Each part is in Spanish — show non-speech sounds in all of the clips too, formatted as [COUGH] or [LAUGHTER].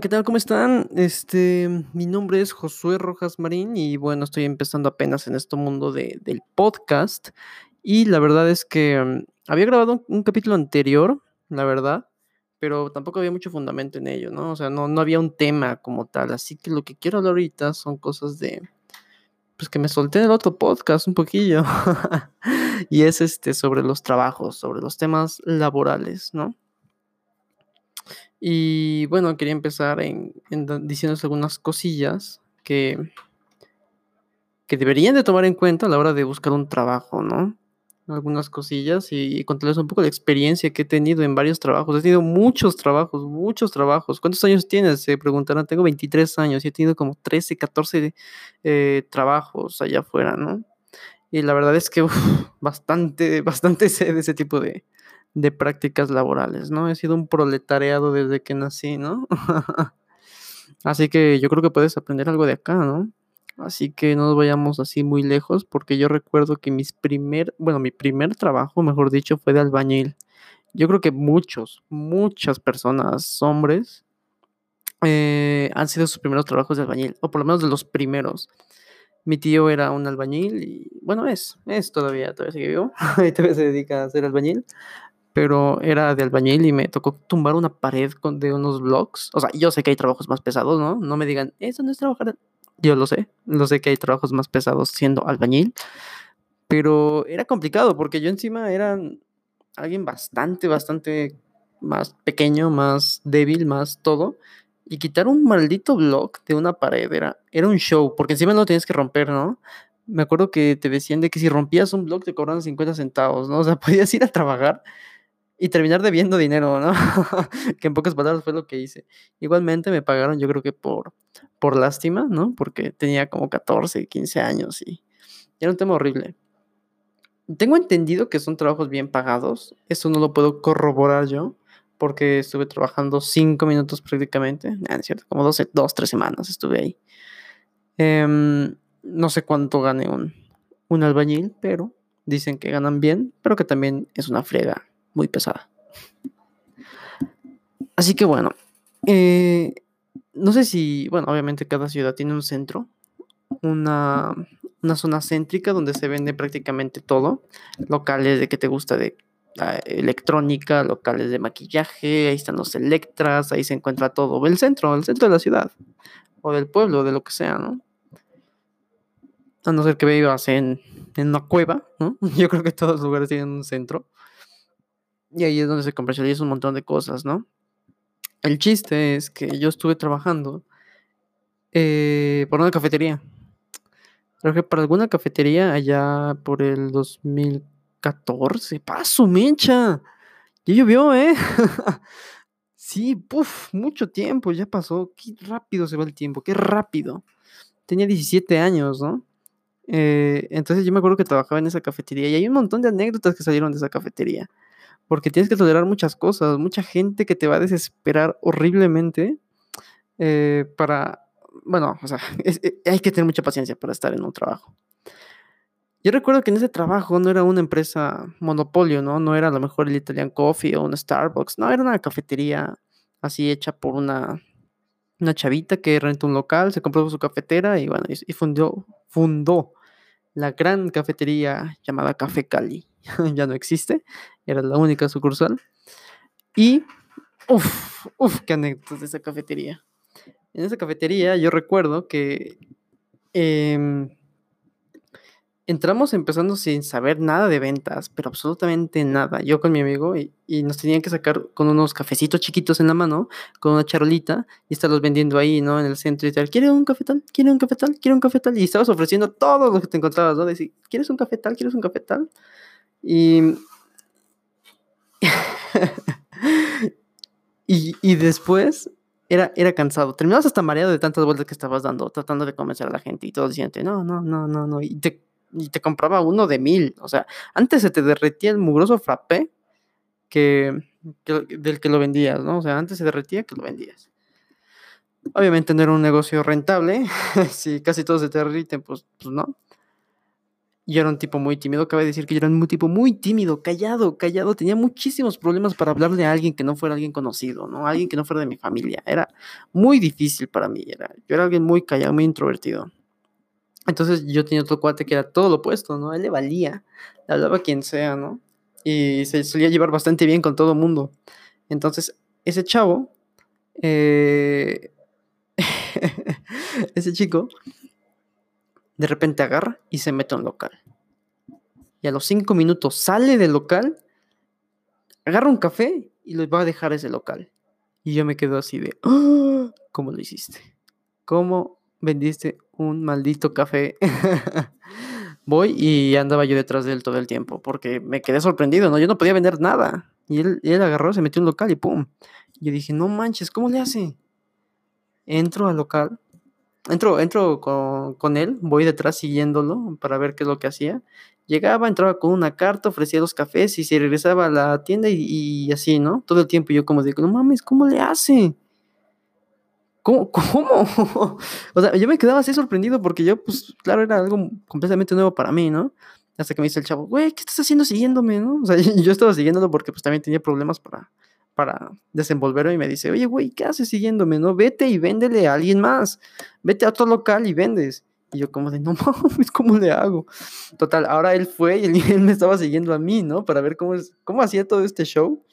¿qué tal? ¿Cómo están? Este, mi nombre es Josué Rojas Marín y bueno, estoy empezando apenas en este mundo de, del podcast y la verdad es que mm, había grabado un, un capítulo anterior, la verdad, pero tampoco había mucho fundamento en ello, ¿no? O sea, no, no había un tema como tal, así que lo que quiero hablar ahorita son cosas de, pues que me solté en el otro podcast un poquillo [LAUGHS] y es este sobre los trabajos, sobre los temas laborales, ¿no? Y bueno, quería empezar en, diciéndoles algunas cosillas que, que deberían de tomar en cuenta a la hora de buscar un trabajo, ¿no? Algunas cosillas y, contarles un poco de experiencia que he tenido en varios trabajos. He tenido muchos trabajos, muchos trabajos. ¿Cuántos años tienes? Se preguntarán. Tengo 23 años y he tenido como 13, 14 eh, trabajos allá afuera, ¿no? Y la verdad es que bastante, bastante [LAUGHS] de ese tipo de, de prácticas laborales, ¿no? He sido un proletariado desde que nací, ¿no? [LAUGHS] Así que yo creo que puedes aprender algo de acá, ¿no? Así que no nos vayamos así muy lejos, porque yo recuerdo que mis primer, bueno, mi primer trabajo, mejor dicho, fue de albañil. Yo creo que muchos, muchas personas, hombres, eh, han sido sus primeros trabajos de albañil, o por lo menos de los primeros. Mi tío era un albañil y, bueno, es, es todavía, todavía sigue vivo, [LAUGHS] y todavía se dedica a ser albañil pero era de albañil y me tocó tumbar una pared con, de unos blocks. O sea, yo sé que hay trabajos más pesados, ¿no? No me digan, eso no es trabajar. Yo lo sé, lo sé que hay trabajos más pesados siendo albañil, pero era complicado porque yo encima era alguien bastante, bastante más pequeño, más débil, más todo. Y quitar un maldito block de una pared era, era un show, porque encima lo tienes que romper, ¿no? Me acuerdo que te decían de que si rompías un block te cobraban 50 centavos, ¿no? O sea, [LAUGHS] podías ir a trabajar y terminar debiendo dinero, ¿no? [LAUGHS] que en pocas palabras fue lo que hice. Igualmente me pagaron, yo creo que por, por lástima, ¿no? Porque tenía como 14, 15 años y era un tema horrible. Tengo entendido que son trabajos bien pagados, eso no lo puedo corroborar yo, porque estuve trabajando 5 minutos prácticamente, es cierto, como 12, 2, 3 semanas estuve ahí. Em, no sé cuánto gane un, un albañil, pero dicen que ganan bien, pero que también es una frega muy pesada. Así que bueno, eh, no sé si, bueno, obviamente cada ciudad tiene un centro, una, una zona céntrica donde se vende prácticamente todo, locales de que te gusta de electrónica, locales de maquillaje, ahí están los Electras, ahí se encuentra todo, el centro, el centro de la ciudad, o del pueblo, de lo que sea, ¿no? A no ser que vivas en, en una cueva, ¿no? [LAUGHS] Yo creo que todos los lugares tienen un centro. Y ahí es donde se comercializa un montón de cosas, ¿no? El chiste es que yo estuve trabajando eh, por una cafetería. Trabajé para alguna cafetería allá por el 2014. ¡Paso, mecha! Ya llovió, ¿eh? [LAUGHS] sí, puf, mucho tiempo ya pasó. Qué rápido se va el tiempo, qué rápido. Tenía 17 años, ¿no? Eh, entonces yo me acuerdo que trabajaba en esa cafetería y hay un montón de anécdotas que salieron de esa cafetería porque tienes que tolerar muchas cosas, mucha gente que te va a desesperar horriblemente eh, para, bueno, o sea, [LAUGHS] eh, hay que tener mucha paciencia para estar en un trabajo. Yo recuerdo que en ese trabajo no era una empresa monopolio, ¿no? No era a lo mejor el Italian Coffee o un Starbucks, no, era una cafetería así hecha por una, una chavita que rentó un local, se compró su cafetera y bueno, y, y fundó, fundó la gran cafetería llamada Café Cali. [LAUGHS] ya no existe, era la única sucursal. Y, uff, uff, qué anécdotas de esa cafetería. En esa cafetería yo recuerdo que em, entramos empezando sin saber nada de ventas, pero absolutamente nada. Yo con mi amigo y, y nos tenían que sacar con unos cafecitos chiquitos en la mano, con una charolita y estarlos vendiendo ahí, ¿no? En el centro y tal. ¿Quiere un cafetal? ¿Quiere un cafetal? ¿Quiere un cafetal? Y estabas ofreciendo todo lo que te encontrabas, ¿no? Decir, ¿quieres un cafetal? ¿Quieres un cafetal? Y, [LAUGHS] y, y después era, era cansado. Terminabas hasta mareado de tantas vueltas que estabas dando, tratando de convencer a la gente y todo diciendo, no, no, no, no, no. Y te, y te compraba uno de mil. O sea, antes se te derretía el mugroso frappé que, del que lo vendías, ¿no? O sea, antes se derretía que lo vendías. Obviamente no era un negocio rentable. [LAUGHS] si casi todos se te derriten, pues, pues no. Yo era un tipo muy tímido, cabe decir que yo era un tipo muy tímido, callado, callado, tenía muchísimos problemas para hablarle a alguien que no fuera alguien conocido, ¿no? Alguien que no fuera de mi familia, era muy difícil para mí, era, yo era alguien muy callado, muy introvertido. Entonces yo tenía otro cuate que era todo lo opuesto, ¿no? Él le valía, le hablaba a quien sea, ¿no? Y se solía llevar bastante bien con todo el mundo. Entonces, ese chavo, eh, [LAUGHS] ese chico, de repente agarra y se mete a un local. Y a los cinco minutos sale del local, agarra un café y lo va a dejar ese local. Y yo me quedo así de, ¡Ah! ¿cómo lo hiciste? ¿Cómo vendiste un maldito café? [LAUGHS] Voy y andaba yo detrás de él todo el tiempo, porque me quedé sorprendido, ¿no? Yo no podía vender nada. Y él, él agarró, se metió en un local y ¡pum! Yo dije, no manches, ¿cómo le hace? Entro al local entro, entro con, él, voy detrás siguiéndolo para ver qué es lo que hacía. Llegaba, entraba con una carta, ofrecía los cafés y se regresaba a la tienda y, así, ¿no? Todo el tiempo yo como digo, no mames, ¿cómo le hace? ¿Cómo? [LAUGHS] ¿Cómo? o sea, yo me quedaba así sorprendido porque yo, pues, claro, era algo completamente nuevo para mí, ¿no? Hasta que me dice el chavo, güey, ¿qué estás haciendo siguiéndome, no? O sea, [LAUGHS] yo estaba siguiéndolo porque pues también tenía problemas para, para desenvolverlo y me dice, oye, güey, ¿qué haces siguiéndome? No, vete y véndele a alguien más. Vete a otro local y vendes. Y yo como de, no [LAUGHS] mames, ¿cómo le hago? Total, ahora él fue y [LAUGHS] él, me estaba siguiendo a mí, ¿no? Para ver cómo, es, cómo hacía todo este show.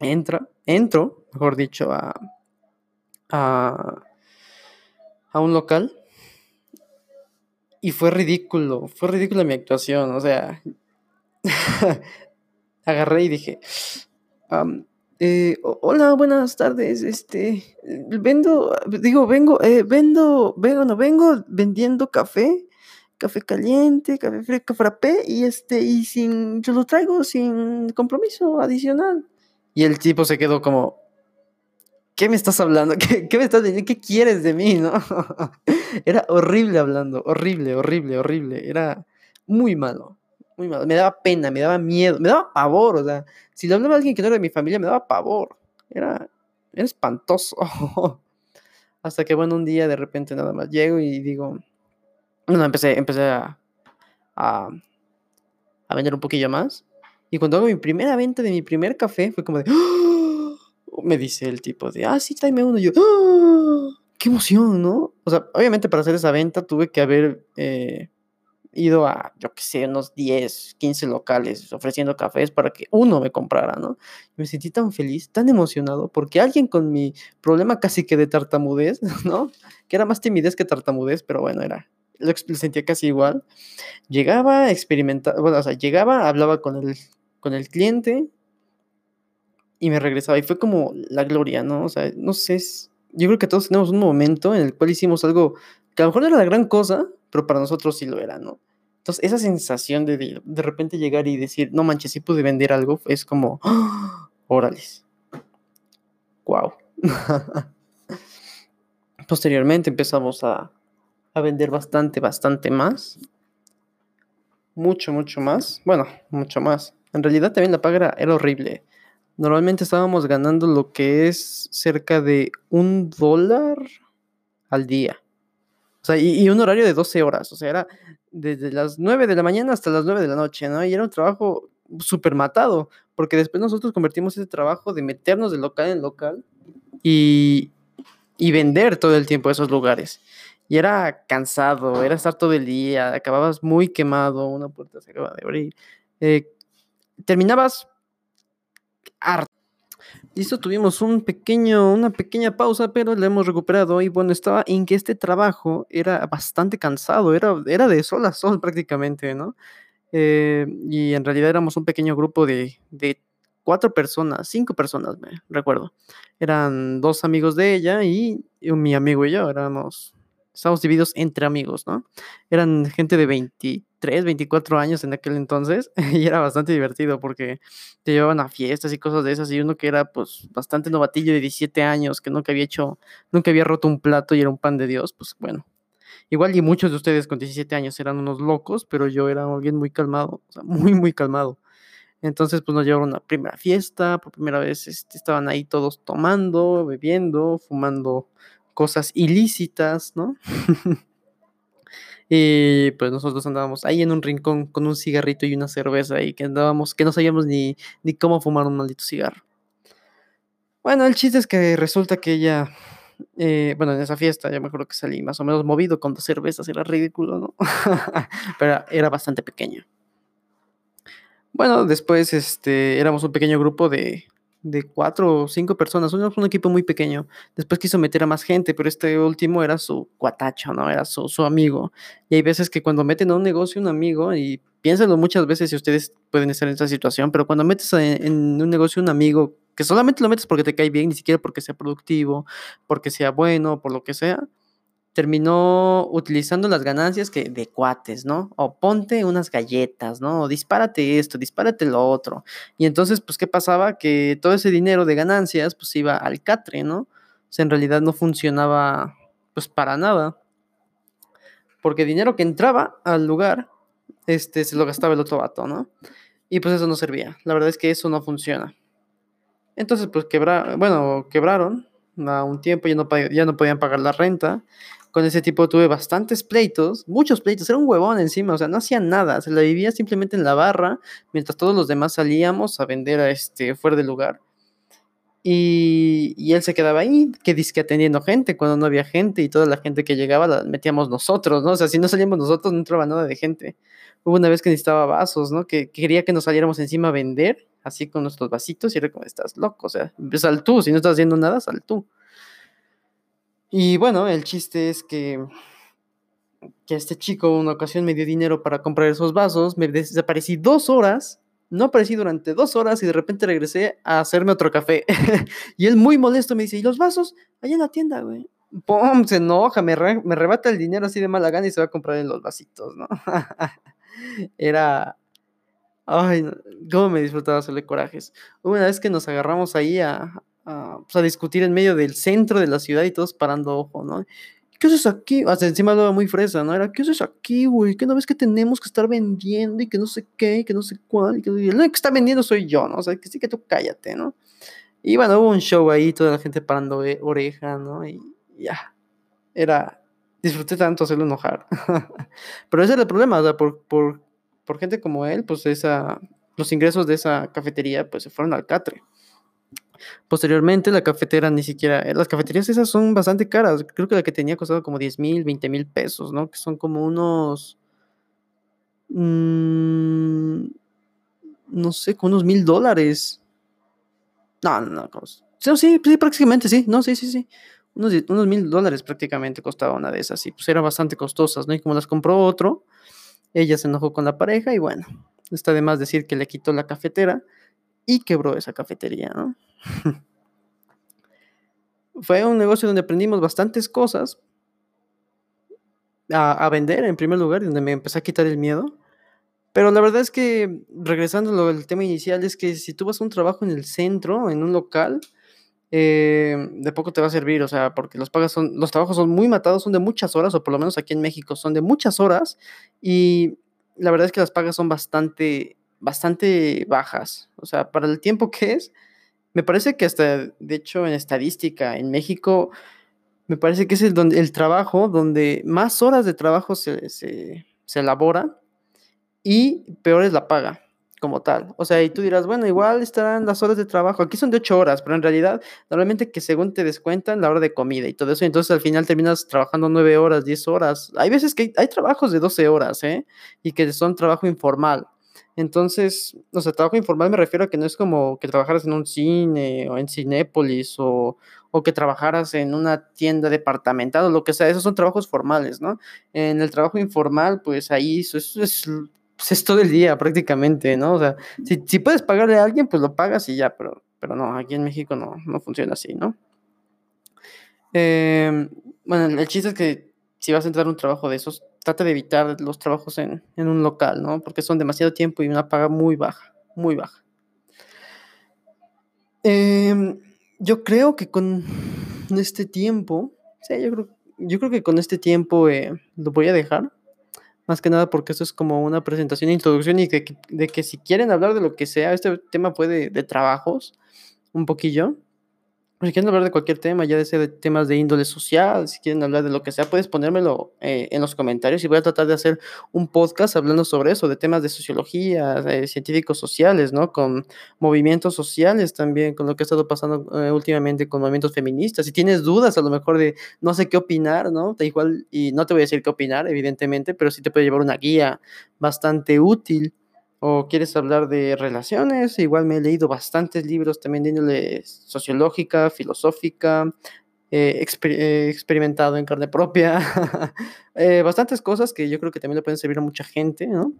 Entra, entro, mejor dicho, a, a, a un local. Y fue ridículo, fue ridícula mi actuación, o sea, [LAUGHS] agarré y dije, eh, hola, buenas tardes. Este, vendo, digo, vengo, eh, vendo, vengo, no, vengo vendiendo café, café caliente, café fresco, frappé, y este, y sin, yo lo traigo sin compromiso adicional. Y el tipo se quedó como, ¿qué me estás hablando? [LAUGHS] ¿Qué, qué me estás diciendo? ¿Qué quieres de mí, [LAUGHS] no? Era horrible hablando, horrible, horrible, horrible. Era muy malo muy. Me daba pena, me daba miedo, me daba pavor. O sea, si le hablaba a alguien que no era de mi familia, me daba pavor. Era, era espantoso. [LAUGHS] Hasta que, bueno, un día de repente nada más llego y digo. Bueno, empecé, empecé a, a, vender un poquillo más. Y cuando hago mi primera venta de mi primer café, fue como de. [GASPS] Me dice el tipo de, ah, sí, tráeme uno. Yo, [GASPS] qué emoción, ¿no? O sea, obviamente para hacer esa venta tuve que haber eh, ido a, yo qué sé, unos 10, 15 locales ofreciendo cafés para que uno me comprara, ¿no? me sentí tan feliz, tan emocionado, porque alguien con mi problema casi que de tartamudez, [LAUGHS] ¿no? Que era más timidez que tartamudez, pero bueno, era, lo, sentía casi igual. Llegaba, experimentaba, bueno, o sea, llegaba, hablaba con el, con el cliente y me regresaba y fue como la gloria, ¿no? O sea, no sé, yo creo que todos tenemos un momento en el cual hicimos algo que a lo mejor no era la gran cosa, pero para nosotros sí lo era, ¿no? Entonces, esa sensación de de repente llegar y decir, no manches, sí pude vender algo, es como, ¡Oh! órales. Wow. [LAUGHS] Posteriormente empezamos a, a vender bastante, bastante más. Mucho, mucho más. Bueno, mucho más. En realidad también la paga era horrible. Normalmente estábamos ganando lo que es cerca de un dólar al día. Y, un horario de 12 horas. O sea, era desde las 9 de la mañana hasta las 9 de la noche, ¿no? Y era un trabajo súper matado, porque después nosotros convertimos ese trabajo de meternos de local en local y, y vender todo el tiempo esos lugares. Y era cansado, era estar todo el día, acababas muy quemado, una puerta se acaba de abrir. Eh, terminabas. Listo, tuvimos un pequeño, una pequeña pausa, pero la hemos recuperado. Y bueno, estaba en que este trabajo era bastante cansado, era, era de sol a sol [LAUGHS] prácticamente, ¿no? Eh, y en realidad éramos un pequeño grupo de, de cuatro personas, cinco personas, me recuerdo. Eran dos amigos de ella y, y mi amigo y yo, éramos estábamos divididos entre amigos, ¿no? Eran gente de 23, 24 años en aquel entonces [LAUGHS] y era bastante divertido porque te llevaban a fiestas y cosas de esas y uno que era pues bastante novatillo de 17 años, que nunca había hecho, nunca había roto un plato y era un pan de Dios, pues bueno. Igual y muchos de ustedes con 17 años eran unos locos, pero yo era alguien muy calmado, o sea, muy, muy calmado. Entonces, pues nos llevaron a una primera fiesta, por primera vez este, estaban ahí todos tomando, bebiendo, fumando cosas ilícitas, ¿no? [LAUGHS] Y pues nosotros andábamos ahí en un rincón con un cigarrito y una cerveza y que andábamos, que no sabíamos ni, ni cómo fumar un maldito cigarro. Bueno, el chiste es que resulta que ella, eh, bueno, en esa fiesta yo me acuerdo que salí más o menos movido con dos cervezas, era ridículo, ¿no? [LAUGHS] Pero era bastante pequeño. Bueno, después este, éramos un pequeño grupo de, de cuatro o cinco personas, un, un equipo muy pequeño. Después quiso meter a más gente, pero este último era su cuatacho, ¿no? Era su, su amigo. Y hay veces que cuando meten a un negocio un amigo, y piénsenlo muchas veces si ustedes pueden estar en esa situación, pero cuando metes en, en un negocio un amigo que solamente lo metes porque te cae bien, ni siquiera porque sea productivo, porque sea bueno, por lo que sea, terminó utilizando las ganancias que de cuates, ¿no? O ponte unas galletas, ¿no? O dispárate esto, dispárate lo otro. Y entonces, pues, ¿qué pasaba? Que todo ese dinero de ganancias, pues, iba al catre, ¿no? O sea, en realidad no funcionaba, pues, para nada. Porque dinero que entraba al lugar, este, se lo gastaba el otro vato, ¿no? Y pues eso no servía. La verdad es que eso no funciona. Entonces, pues, quebra bueno, quebraron a un tiempo, ya ya no podían pagar la renta con ese tipo tuve bastantes pleitos, muchos pleitos, era un huevón encima, o sea, no hacía nada, se la vivía simplemente en la barra, mientras todos los demás salíamos a vender a este, fuera del lugar. Y, él se quedaba ahí, que disque atendiendo gente, cuando no había gente y toda la gente que llegaba la metíamos nosotros, ¿no? O sea, si no salíamos nosotros no entraba nada de gente. Hubo una vez que necesitaba vasos, ¿no? Que, que quería que nos saliéramos encima a vender, así con nuestros vasitos, y era como, estás loco, o sea, sal tú, si no estás haciendo nada, sal tú. Y bueno, el chiste es que, que este chico una ocasión me dio dinero para comprar esos vasos, me desaparecí dos horas, no aparecí durante dos horas y de repente regresé a hacerme otro café. [LAUGHS] y él muy molesto me dice, ¿y los vasos? Allá en la tienda, güey. ¡Pum! Se enoja, me, me rebata el dinero así de mala gana y se va a comprar en los vasitos, ¿no? [LAUGHS] Era... Ay, cómo me disfrutaba hacerle corajes. Una vez que nos agarramos ahí a, pues, a, discutir en medio del centro de la ciudad y todos parando ojo, ¿no? ¿Qué haces aquí? Hasta encima lo muy fresa, ¿no? Era, ¿qué haces aquí, güey? ¿Qué no ves que tenemos que estar vendiendo y que no sé qué, y que no sé cuál? Y que el que está vendiendo soy yo, ¿no? O sea, que sí que tú cállate, ¿no? Y bueno, hubo un show ahí, toda la gente parando oreja, ¿no? Y ya, era, disfruté tanto hacerlo enojar. [LAUGHS] Pero ese era el problema, o por, por, por gente como él, pues esa, los ingresos de esa cafetería, pues se fueron al catre. Posteriormente, la cafetera ni siquiera. Eh, las cafeterías esas son bastante caras. Creo que la que tenía costado como 10 mil, 20 mil pesos, ¿no? Que son como unos. Mmm, no sé, como unos mil dólares. No, no, no. Sí, sí, sí, prácticamente sí. No, sí, sí, sí. Unos, unos mil dólares prácticamente costaba una de esas. Y pues eran bastante costosas, ¿no? Y como las compró otro, ella se enojó con la pareja y bueno, está de más decir que le quitó la cafetera y quebró esa cafetería, ¿no? [LAUGHS] Fue un negocio donde aprendimos bastantes cosas a, vender en primer lugar, donde me empecé a quitar el miedo. Pero la verdad es que, regresando al tema inicial, es que si tú vas a un trabajo en el centro, en un local, eh, de poco te va a servir, o sea, porque los, pagas son, los trabajos son muy matados, son de muchas horas, o por lo menos aquí en México son de muchas horas, y la verdad es que las pagas son bastante, bastante bajas. O sea, para el tiempo que es, me parece que hasta, de hecho, en estadística, en México, me parece que es el, donde, el trabajo donde más horas de trabajo se, se, se elabora y peor es la paga como tal. O sea, y tú dirás, bueno, igual estarán las horas de trabajo. Aquí son de 8 horas, pero en realidad, normalmente que según te descuentan la hora de comida y todo eso, entonces al final terminas trabajando 9 horas, 10 horas. Hay veces que hay, hay trabajos de 12 horas, ¿eh? Y que son trabajo informal. Entonces, o sea, trabajo informal me refiero a que no es como que trabajaras en un cine o en Cinépolis o, o que trabajaras en una tienda departamental o lo que sea, esos son trabajos formales, ¿no? En el trabajo informal, pues ahí eso, es, pues es todo el día prácticamente, ¿no? O sea, si, si, puedes pagarle a alguien, pues lo pagas y ya, pero, pero no, aquí en México no, no funciona así, ¿no? Eh, bueno, el chiste es que si vas a entrar a un trabajo de esos, trata de evitar los trabajos en, en, un local, ¿no? Porque son demasiado tiempo y una paga muy baja, muy baja. Eh, yo creo que con este tiempo, sí, yo creo, yo creo que con este tiempo eh, lo voy a dejar. Más que nada porque esto es como una presentación, introducción y de de que si quieren hablar de lo que sea, este tema puede de trabajos, un poquillo. Si quieren hablar de cualquier tema, ya sea de temas de índole social, si quieren hablar de lo que sea, puedes ponérmelo eh, en los comentarios y voy a tratar de hacer un podcast hablando sobre eso, de temas de sociología, de científicos sociales, ¿no? Con movimientos sociales también, con lo que ha estado pasando eh, últimamente con movimientos feministas. Si tienes dudas a lo mejor de no sé qué opinar, ¿no? Da igual, y no te voy a decir qué opinar, evidentemente, pero sí te puede llevar una guía bastante útil o quieres hablar de relaciones, igual me he leído bastantes libros también de índole sociológica, filosófica, eh, exper eh, experimentado en carne propia, [LAUGHS] eh, bastantes cosas que yo creo que también le pueden servir a mucha gente, ¿no?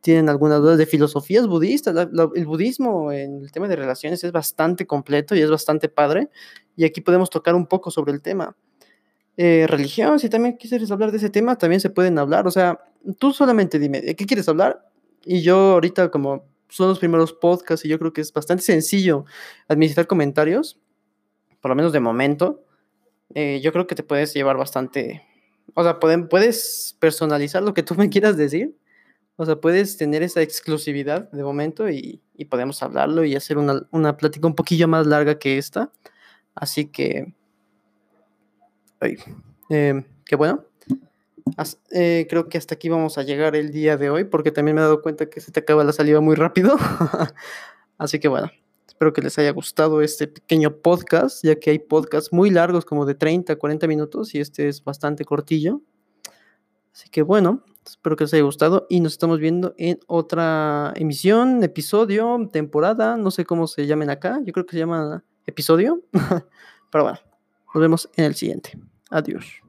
Tienen algunas dudas de filosofías budistas, la, la, el budismo en el tema de relaciones es bastante completo y es bastante padre, y aquí podemos tocar un poco sobre el tema. Eh, religión, si también quisieras hablar de ese tema, también se pueden hablar, o sea, tú solamente dime, ¿de qué quieres hablar? Y yo ahorita como son los primeros podcasts y yo creo que es bastante sencillo administrar comentarios, por lo menos de momento, eh, yo creo que te puedes llevar bastante, o sea, pueden, puedes personalizar lo que tú [LAUGHS] me quieras decir, o sea, puedes tener esa exclusividad de momento y, y podemos hablarlo y hacer una, una, plática un poquillo más larga que esta. Así que, ay, eh, qué bueno. Eh, creo que hasta aquí vamos a llegar el día de hoy, porque también me he dado cuenta que se te acaba la saliva muy rápido. [LAUGHS] Así que bueno, espero que les haya gustado este pequeño podcast, ya que hay podcasts muy largos, como de 30, 40 minutos, y este es bastante cortillo. Así que bueno, espero que les haya gustado y nos estamos viendo en otra emisión, episodio, temporada, no sé cómo se llamen acá, yo creo que se llama episodio, [LAUGHS] pero bueno, nos vemos en el siguiente. Adiós.